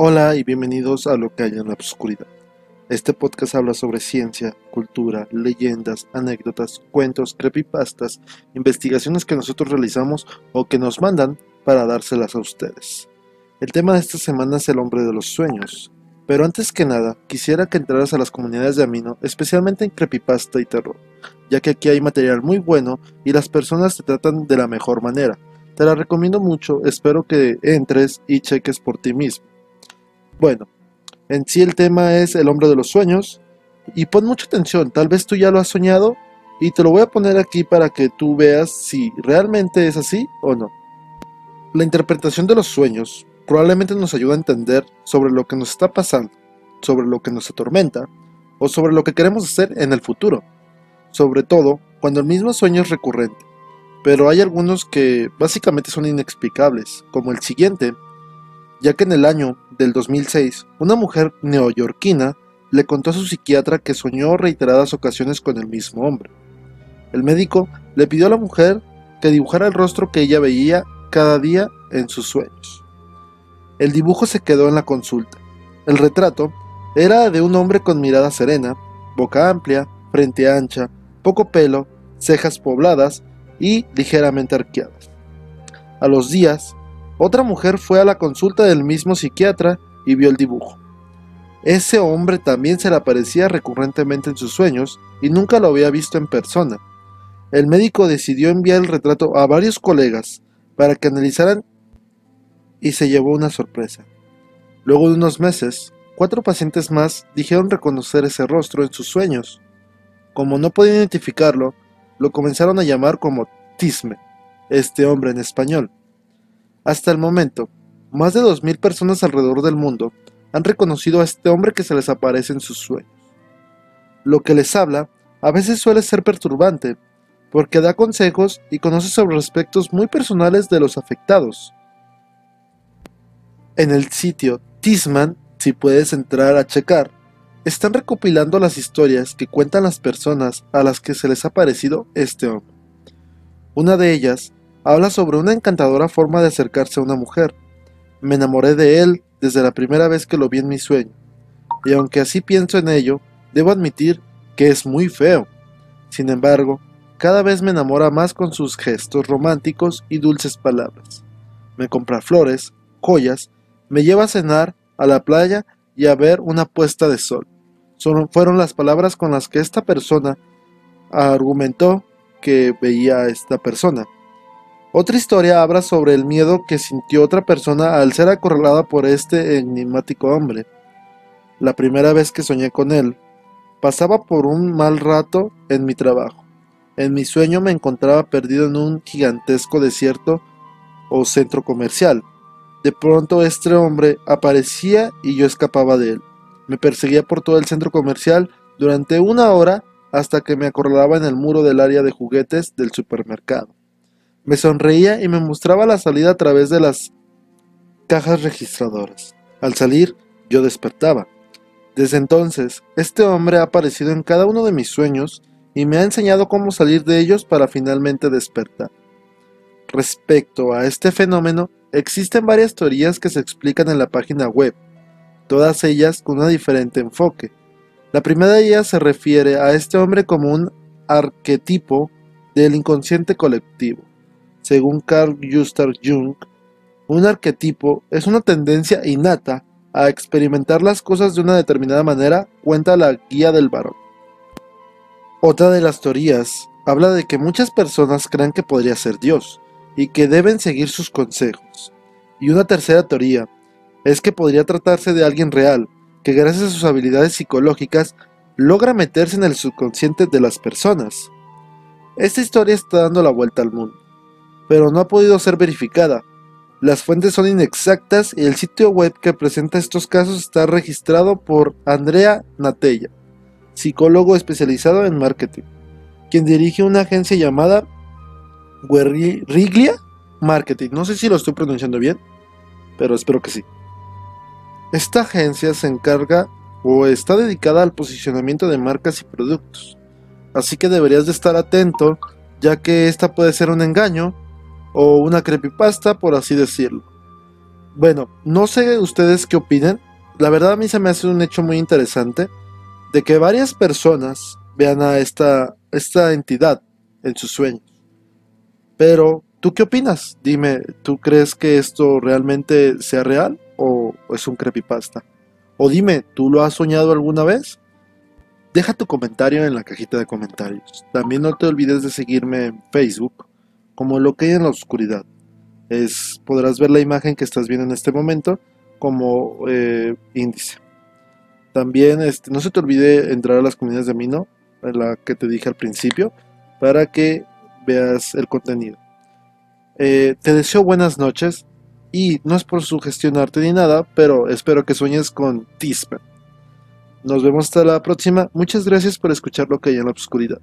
Hola y bienvenidos a Lo que hay en la oscuridad. Este podcast habla sobre ciencia, cultura, leyendas, anécdotas, cuentos, creepypastas, investigaciones que nosotros realizamos o que nos mandan para dárselas a ustedes. El tema de esta semana es el hombre de los sueños. Pero antes que nada, quisiera que entraras a las comunidades de Amino, especialmente en creepypasta y terror, ya que aquí hay material muy bueno y las personas te tratan de la mejor manera. Te la recomiendo mucho, espero que entres y cheques por ti mismo. Bueno, en sí el tema es el hombre de los sueños. Y pon mucha atención, tal vez tú ya lo has soñado y te lo voy a poner aquí para que tú veas si realmente es así o no. La interpretación de los sueños probablemente nos ayuda a entender sobre lo que nos está pasando, sobre lo que nos atormenta o sobre lo que queremos hacer en el futuro. Sobre todo cuando el mismo sueño es recurrente. Pero hay algunos que básicamente son inexplicables, como el siguiente, ya que en el año del 2006, una mujer neoyorquina le contó a su psiquiatra que soñó reiteradas ocasiones con el mismo hombre. El médico le pidió a la mujer que dibujara el rostro que ella veía cada día en sus sueños. El dibujo se quedó en la consulta. El retrato era de un hombre con mirada serena, boca amplia, frente ancha, poco pelo, cejas pobladas y ligeramente arqueadas. A los días, otra mujer fue a la consulta del mismo psiquiatra y vio el dibujo. Ese hombre también se le aparecía recurrentemente en sus sueños y nunca lo había visto en persona. El médico decidió enviar el retrato a varios colegas para que analizaran y se llevó una sorpresa. Luego de unos meses, cuatro pacientes más dijeron reconocer ese rostro en sus sueños. Como no podían identificarlo, lo comenzaron a llamar como Tisme, este hombre en español. Hasta el momento, más de 2.000 personas alrededor del mundo han reconocido a este hombre que se les aparece en sus sueños. Lo que les habla a veces suele ser perturbante, porque da consejos y conoce sobre aspectos muy personales de los afectados. En el sitio Tisman, si puedes entrar a checar, están recopilando las historias que cuentan las personas a las que se les ha parecido este hombre. Una de ellas habla sobre una encantadora forma de acercarse a una mujer. Me enamoré de él desde la primera vez que lo vi en mi sueño, y aunque así pienso en ello, debo admitir que es muy feo. Sin embargo, cada vez me enamora más con sus gestos románticos y dulces palabras. Me compra flores, joyas, me lleva a cenar, a la playa y a ver una puesta de sol. Fueron las palabras con las que esta persona argumentó que veía a esta persona. Otra historia habla sobre el miedo que sintió otra persona al ser acorralada por este enigmático hombre. La primera vez que soñé con él, pasaba por un mal rato en mi trabajo. En mi sueño me encontraba perdido en un gigantesco desierto o centro comercial. De pronto este hombre aparecía y yo escapaba de él. Me perseguía por todo el centro comercial durante una hora hasta que me acorralaba en el muro del área de juguetes del supermercado. Me sonreía y me mostraba la salida a través de las cajas registradoras. Al salir, yo despertaba. Desde entonces, este hombre ha aparecido en cada uno de mis sueños y me ha enseñado cómo salir de ellos para finalmente despertar. Respecto a este fenómeno, existen varias teorías que se explican en la página web, todas ellas con un diferente enfoque. La primera de ellas se refiere a este hombre como un arquetipo del inconsciente colectivo. Según Carl Gustav Jung, un arquetipo es una tendencia innata a experimentar las cosas de una determinada manera, cuenta la guía del varón. Otra de las teorías habla de que muchas personas creen que podría ser Dios y que deben seguir sus consejos. Y una tercera teoría es que podría tratarse de alguien real, que gracias a sus habilidades psicológicas logra meterse en el subconsciente de las personas. Esta historia está dando la vuelta al mundo pero no ha podido ser verificada. Las fuentes son inexactas y el sitio web que presenta estos casos está registrado por Andrea Natella, psicólogo especializado en marketing, quien dirige una agencia llamada Guerriglia Marketing. No sé si lo estoy pronunciando bien, pero espero que sí. Esta agencia se encarga o está dedicada al posicionamiento de marcas y productos. Así que deberías de estar atento, ya que esta puede ser un engaño o una creepypasta, por así decirlo. bueno, no sé ustedes qué opinen. La verdad a mí se me hace un hecho muy interesante de que varias personas vean a esta, esta entidad en sus sueños. Pero, ¿tú qué opinas? Dime, ¿tú crees que esto realmente sea real o es un creepypasta? O dime, ¿tú lo has soñado alguna vez? Deja tu comentario en la cajita de comentarios. También no te olvides de seguirme en Facebook como lo que hay en la oscuridad. Es, podrás ver la imagen que estás viendo en este momento como eh, índice. También este, no se te olvide entrar a las comunidades de Mino, en la que te dije al principio, para que veas el contenido. Eh, te deseo buenas noches y no es por sugestionarte ni nada, pero espero que sueñes con Tisman. Nos vemos hasta la próxima. Muchas gracias por escuchar lo que hay en la oscuridad.